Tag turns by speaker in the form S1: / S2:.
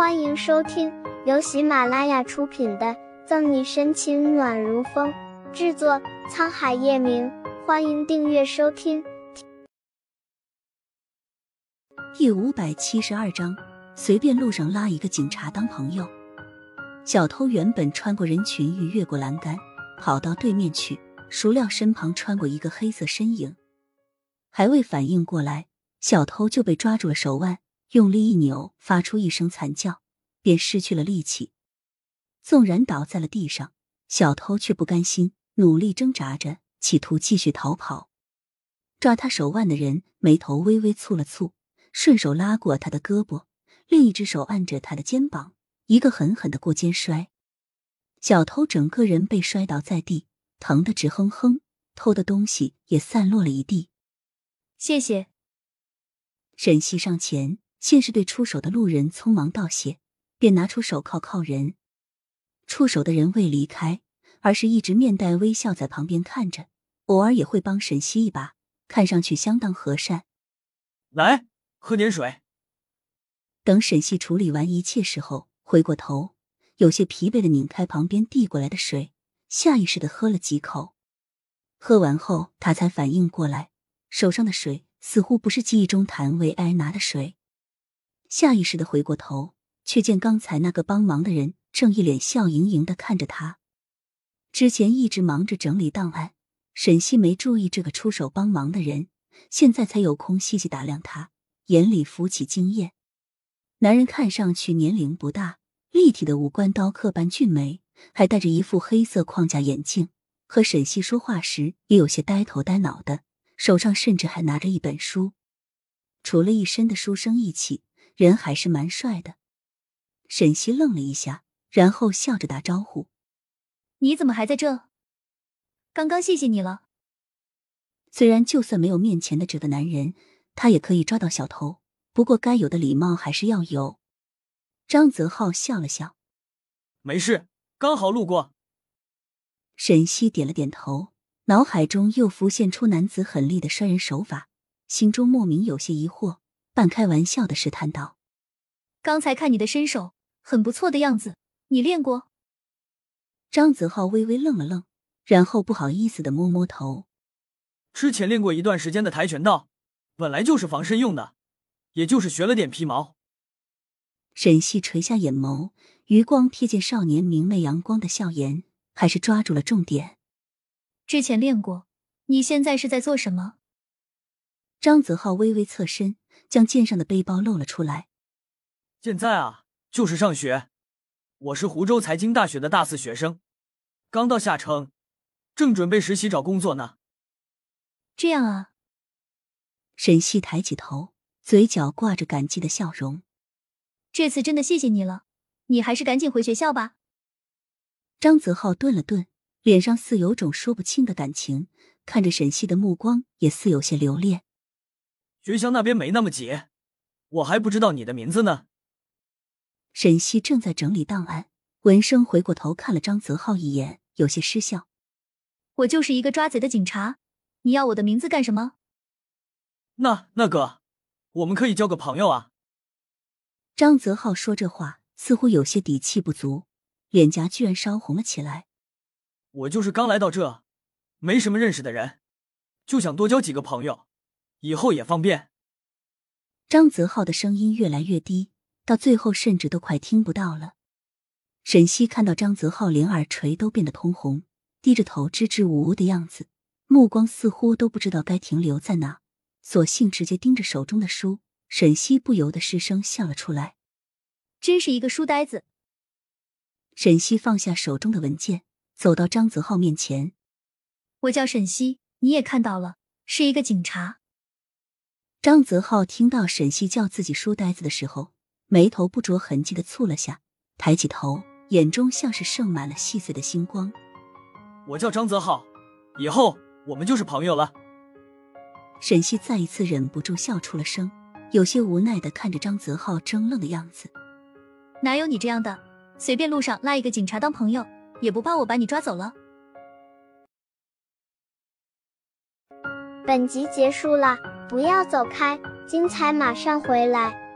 S1: 欢迎收听由喜马拉雅出品的《赠你深情暖如风》，制作沧海夜明。欢迎订阅收听。
S2: 第五百七十二章，随便路上拉一个警察当朋友。小偷原本穿过人群，欲越过栏杆，跑到对面去，孰料身旁穿过一个黑色身影，还未反应过来，小偷就被抓住了手腕。用力一扭，发出一声惨叫，便失去了力气。纵然倒在了地上，小偷却不甘心，努力挣扎着，企图继续逃跑。抓他手腕的人眉头微微蹙了蹙，顺手拉过他的胳膊，另一只手按着他的肩膀，一个狠狠的过肩摔。小偷整个人被摔倒在地，疼得直哼哼，偷的东西也散落了一地。
S3: 谢谢。
S2: 沈西上前。先是对出手的路人匆忙道谢，便拿出手铐铐人。出手的人未离开，而是一直面带微笑在旁边看着，偶尔也会帮沈西一把，看上去相当和善。
S4: 来，喝点水。
S2: 等沈西处理完一切时候，回过头，有些疲惫的拧开旁边递过来的水，下意识的喝了几口。喝完后，他才反应过来，手上的水似乎不是记忆中谭维埃拿的水。下意识的回过头，却见刚才那个帮忙的人正一脸笑盈盈的看着他。之前一直忙着整理档案，沈西没注意这个出手帮忙的人，现在才有空细细打量他，眼里浮起惊艳。男人看上去年龄不大，立体的五官刀刻般俊美，还戴着一副黑色框架眼镜。和沈西说话时也有些呆头呆脑的，手上甚至还拿着一本书，除了一身的书生意气。人还是蛮帅的，沈西愣了一下，然后笑着打招呼：“
S3: 你怎么还在这？刚刚谢谢你了。”
S2: 虽然就算没有面前的这个男人，他也可以抓到小偷，不过该有的礼貌还是要有。张泽浩笑了笑：“
S4: 没事，刚好路过。”
S2: 沈西点了点头，脑海中又浮现出男子狠厉的摔人手法，心中莫名有些疑惑。半开玩笑的试探道：“
S3: 刚才看你的身手很不错的样子，你练过？”
S2: 张子浩微微愣了愣，然后不好意思的摸摸头：“
S4: 之前练过一段时间的跆拳道，本来就是防身用的，也就是学了点皮毛。”
S2: 沈西垂下眼眸，余光瞥见少年明媚阳光的笑颜，还是抓住了重点：“
S3: 之前练过，你现在是在做什么？”
S2: 张子浩微微侧身。将肩上的背包露了出来。
S4: 现在啊，就是上学。我是湖州财经大学的大四学生，刚到下城，正准备实习找工作呢。
S3: 这样啊。
S2: 沈西抬起头，嘴角挂着感激的笑容。
S3: 这次真的谢谢你了，你还是赶紧回学校吧。
S2: 张泽浩顿了顿，脸上似有种说不清的感情，看着沈西的目光也似有些留恋。
S4: 学校那边没那么急，我还不知道你的名字呢。
S2: 沈西正在整理档案，闻声回过头看了张泽浩一眼，有些失笑：“
S3: 我就是一个抓贼的警察，你要我的名字干什么？”
S4: 那那个，我们可以交个朋友啊。
S2: 张泽浩说这话似乎有些底气不足，脸颊居然烧红了起来。
S4: 我就是刚来到这，没什么认识的人，就想多交几个朋友。以后也方便。
S2: 张泽浩的声音越来越低，到最后甚至都快听不到了。沈西看到张泽浩连耳垂都变得通红，低着头支支吾吾的样子，目光似乎都不知道该停留在哪，索性直接盯着手中的书。沈西不由得失声笑了出来：“
S3: 真是一个书呆子。”
S2: 沈西放下手中的文件，走到张泽浩面前：“
S3: 我叫沈西，你也看到了，是一个警察。”
S2: 张泽浩听到沈西叫自己书呆子的时候，眉头不着痕迹的蹙了下，抬起头，眼中像是盛满了细碎的星光。
S4: 我叫张泽浩，以后我们就是朋友了。
S2: 沈西再一次忍不住笑出了声，有些无奈的看着张泽浩怔愣的样子。
S3: 哪有你这样的？随便路上拉一个警察当朋友，也不怕我把你抓走了？
S1: 本集结束了。不要走开，精彩马上回来。